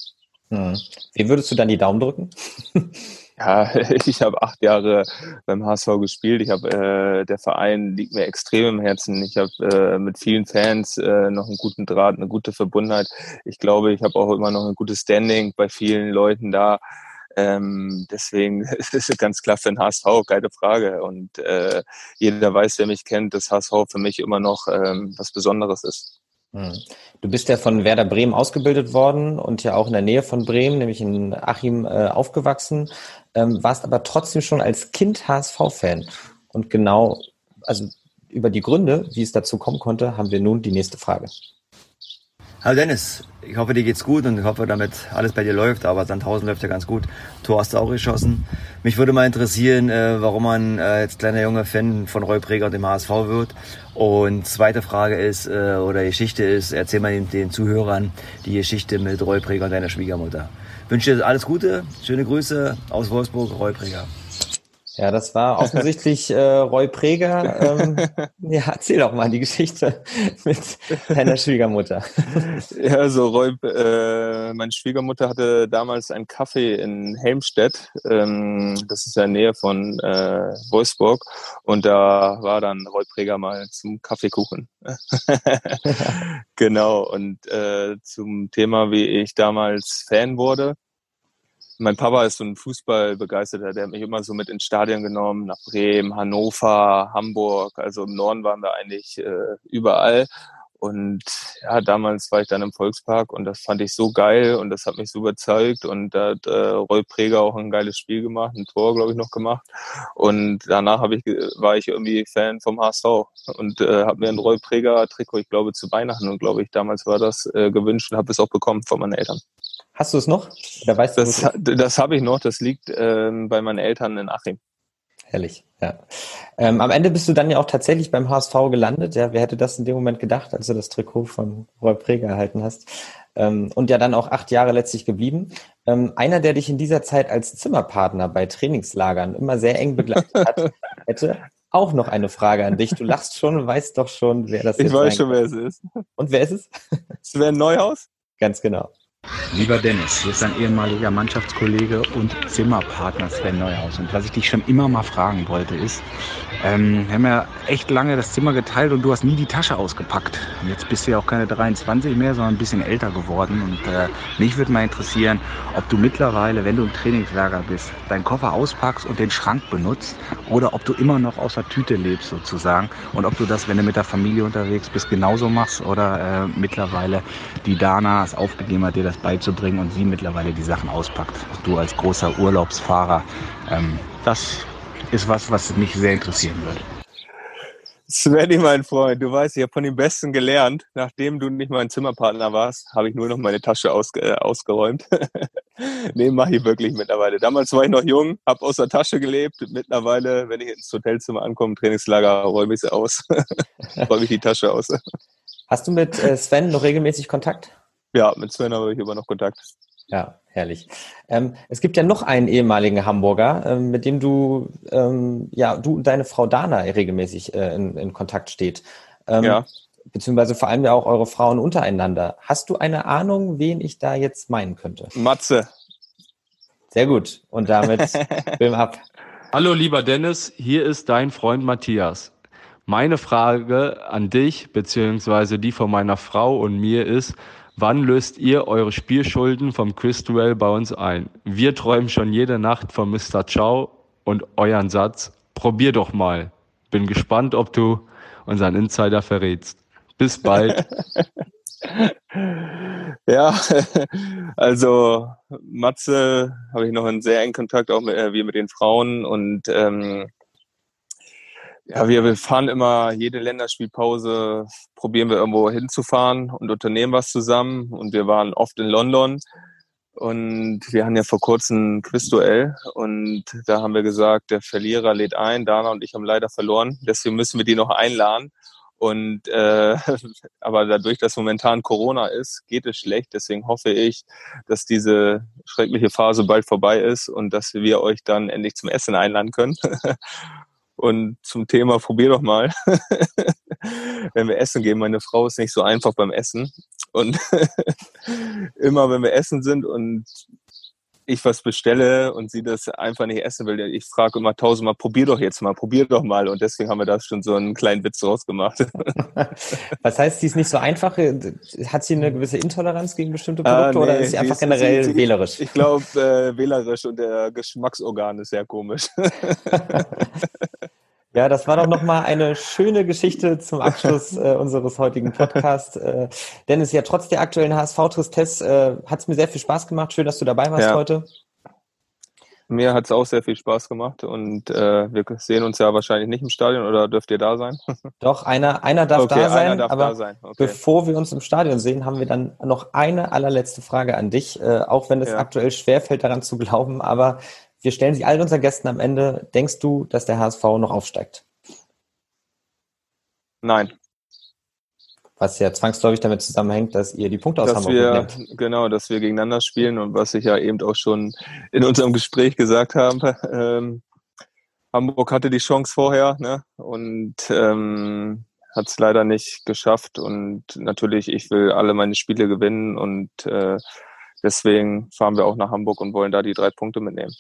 Hm. Wie würdest du dann die Daumen drücken? Ja, ich habe acht Jahre beim HSV gespielt. Ich habe äh, der Verein liegt mir extrem im Herzen. Ich habe äh, mit vielen Fans äh, noch einen guten Draht, eine gute Verbundenheit. Ich glaube, ich habe auch immer noch ein gutes Standing bei vielen Leuten da. Ähm, deswegen ist es ganz klar für den HSV, keine Frage. Und äh, jeder weiß, wer mich kennt, dass HSV für mich immer noch ähm, was Besonderes ist. Hm. Du bist ja von Werder Bremen ausgebildet worden und ja auch in der Nähe von Bremen, nämlich in Achim, äh, aufgewachsen, ähm, warst aber trotzdem schon als Kind HSV-Fan. Und genau, also über die Gründe, wie es dazu kommen konnte, haben wir nun die nächste Frage. Hallo Dennis, ich hoffe, dir geht's gut und ich hoffe, damit alles bei dir läuft, aber Sandhausen läuft ja ganz gut. Tor hast du auch geschossen. Mich würde mal interessieren, äh, warum man äh, als kleiner junger Fan von Roy Preger und dem HSV wird. Und zweite Frage ist, äh, oder Geschichte ist, erzähl mal den, den Zuhörern die Geschichte mit Roy Preger und deiner Schwiegermutter. Ich wünsche dir alles Gute, schöne Grüße aus Wolfsburg, Roy Preger. Ja, das war offensichtlich äh, Roy Preger. Ähm, ja, erzähl doch mal die Geschichte mit deiner Schwiegermutter. Ja, also Roy, äh, meine Schwiegermutter hatte damals ein Café in Helmstedt. Ähm, das ist in der Nähe von äh, Wolfsburg. Und da war dann Roy Preger mal zum Kaffeekuchen. genau. Und äh, zum Thema, wie ich damals Fan wurde mein Papa ist so ein Fußballbegeisterter, der hat mich immer so mit ins Stadion genommen, nach Bremen, Hannover, Hamburg. Also im Norden waren wir eigentlich äh, überall. Und ja, damals war ich dann im Volkspark und das fand ich so geil und das hat mich so überzeugt. Und da hat äh, Roy Preger auch ein geiles Spiel gemacht, ein Tor, glaube ich, noch gemacht. Und danach hab ich, war ich irgendwie Fan vom HSV und äh, habe mir ein Roy Preger-Trikot, ich glaube, zu Weihnachten und glaube ich, damals war das äh, gewünscht und habe es auch bekommen von meinen Eltern. Hast du es noch? Oder weißt du, das das habe ich noch, das liegt ähm, bei meinen Eltern in Achim. Herrlich, ja. Ähm, am Ende bist du dann ja auch tatsächlich beim HSV gelandet. Ja, wer hätte das in dem Moment gedacht, als du das Trikot von Roy Preger erhalten hast? Ähm, und ja dann auch acht Jahre letztlich geblieben. Ähm, einer, der dich in dieser Zeit als Zimmerpartner bei Trainingslagern immer sehr eng begleitet hat, hätte auch noch eine Frage an dich. Du lachst schon und weißt doch schon, wer das Ich jetzt weiß schon, wer es ist. Und wer ist es? Sven Neuhaus? Ganz genau. Lieber Dennis, hier ist dein ehemaliger Mannschaftskollege und Zimmerpartner Sven Neuhaus. Und was ich dich schon immer mal fragen wollte, ist, ähm, wir haben ja echt lange das Zimmer geteilt und du hast nie die Tasche ausgepackt. Und jetzt bist du ja auch keine 23 mehr, sondern ein bisschen älter geworden. Und äh, mich würde mal interessieren, ob du mittlerweile, wenn du im Trainingslager bist, deinen Koffer auspackst und den Schrank benutzt oder ob du immer noch aus der Tüte lebst sozusagen und ob du das, wenn du mit der Familie unterwegs bist, genauso machst oder äh, mittlerweile die Dana es aufgegeben hat, dir das beizubringen und sie mittlerweile die Sachen auspackt. Du als großer Urlaubsfahrer, ähm, das ist was, was mich sehr interessieren würde. Svenny, mein Freund, du weißt, ich habe von dem Besten gelernt. Nachdem du nicht mein Zimmerpartner warst, habe ich nur noch meine Tasche ausge äh, ausgeräumt. nee, mache ich wirklich mittlerweile. Damals war ich noch jung, habe aus der Tasche gelebt. Mittlerweile, wenn ich ins Hotelzimmer ankomme, Trainingslager, räume ich sie aus. räume ich die Tasche aus. Hast du mit äh, Sven noch regelmäßig Kontakt? Ja, mit Sven habe ich immer noch Kontakt. Ja, herrlich. Ähm, es gibt ja noch einen ehemaligen Hamburger, ähm, mit dem du, ähm, ja, du und deine Frau Dana regelmäßig äh, in, in Kontakt steht. Ähm, Ja. Beziehungsweise vor allem ja auch eure Frauen untereinander. Hast du eine Ahnung, wen ich da jetzt meinen könnte? Matze. Sehr gut. Und damit Film ab. Hallo lieber Dennis, hier ist dein Freund Matthias. Meine Frage an dich beziehungsweise die von meiner Frau und mir ist, wann löst ihr eure Spielschulden vom Quizduell bei uns ein? Wir träumen schon jede Nacht von Mr. Ciao und euren Satz, probier doch mal. Bin gespannt, ob du unseren Insider verrätst. Bis bald. Ja, also Matze habe ich noch einen sehr engen Kontakt, auch mit, äh, wir mit den Frauen und ähm, ja, wir, wir fahren immer jede Länderspielpause, probieren wir irgendwo hinzufahren und unternehmen was zusammen. Und wir waren oft in London. Und wir hatten ja vor kurzem ein Quizduell. Und da haben wir gesagt, der Verlierer lädt ein, Dana und ich haben leider verloren, deswegen müssen wir die noch einladen. Und äh, aber dadurch, dass momentan Corona ist, geht es schlecht. Deswegen hoffe ich, dass diese schreckliche Phase bald vorbei ist und dass wir euch dann endlich zum Essen einladen können. Und zum Thema probier doch mal. wenn wir essen gehen, meine Frau ist nicht so einfach beim Essen. Und immer wenn wir essen sind und ich was bestelle und sie das einfach nicht essen will, ich frage immer tausendmal, probier doch jetzt mal, probier doch mal. Und deswegen haben wir da schon so einen kleinen Witz rausgemacht. Was heißt, sie ist nicht so einfach? Hat sie eine gewisse Intoleranz gegen bestimmte Ah, Produkte oder nee, ist sie einfach generell sie- wählerisch? Ich glaube, äh, wählerisch und der Geschmacksorgan ist sehr komisch. Ja, das war doch nochmal eine schöne Geschichte zum Abschluss äh, unseres heutigen Podcasts. Äh, Dennis, ja, trotz der aktuellen HSV-Tristesse äh, hat es mir sehr viel Spaß gemacht. Schön, dass du dabei warst Ja. heute. Mir hat es auch sehr viel Spaß gemacht und äh, wir sehen uns ja wahrscheinlich nicht im Stadion oder dürft ihr da sein? Doch, einer, einer darf Okay, da einer sein, darf aber da sein, okay. bevor wir uns im Stadion sehen, haben wir dann noch eine allerletzte Frage an dich, äh, auch wenn es Ja. aktuell schwerfällt, daran zu glauben, aber wir stellen sie all unseren Gästen am Ende. Denkst du, dass der HSV noch aufsteigt? Nein. Was ja zwangsläufig damit zusammenhängt, dass ihr die Punkte aus dass Hamburg wir, genau, dass wir gegeneinander spielen und was ich ja eben auch schon in unserem Gespräch gesagt habe, ähm, Hamburg hatte die Chance vorher ne? und ähm, hat es leider nicht geschafft und natürlich, ich will alle meine Spiele gewinnen und äh, deswegen fahren wir auch nach Hamburg und wollen da die drei Punkte mitnehmen.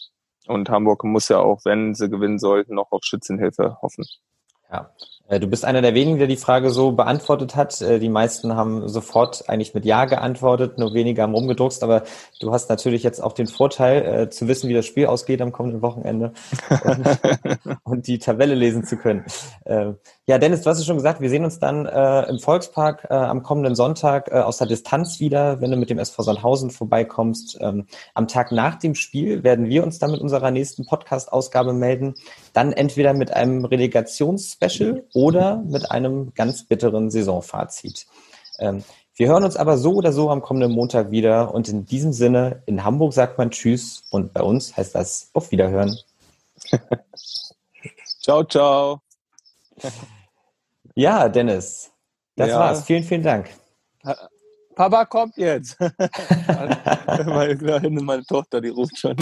Und Hamburg muss ja auch, wenn sie gewinnen sollten, noch auf Schützenhilfe hoffen. Ja. Äh, Du bist einer der wenigen, der die Frage so beantwortet hat. Äh, Die meisten haben sofort eigentlich mit Ja geantwortet, nur wenige haben rumgedruckst, aber du hast natürlich jetzt auch den Vorteil, äh, zu wissen, wie das Spiel ausgeht am kommenden Wochenende und, und die Tabelle lesen zu können. Äh, Ja, Dennis, du hast es schon gesagt, wir sehen uns dann im Volkspark am kommenden Sonntag aus der Distanz wieder, wenn du mit dem SV Sandhausen vorbeikommst. Ähm, Am Tag nach dem Spiel werden wir uns dann mit unserer nächsten Podcast-Ausgabe melden. Dann entweder mit einem Relegationsspecial oder mit einem ganz bitteren Saisonfazit. Ähm, wir hören uns aber so oder so am kommenden Montag wieder und in diesem Sinne, in Hamburg sagt man Tschüss und bei uns heißt das auf Wiederhören. ciao, ciao. Ja, Dennis, das Ja. war's. Vielen, vielen Dank. Papa kommt jetzt. meine, meine Tochter, die ruft schon.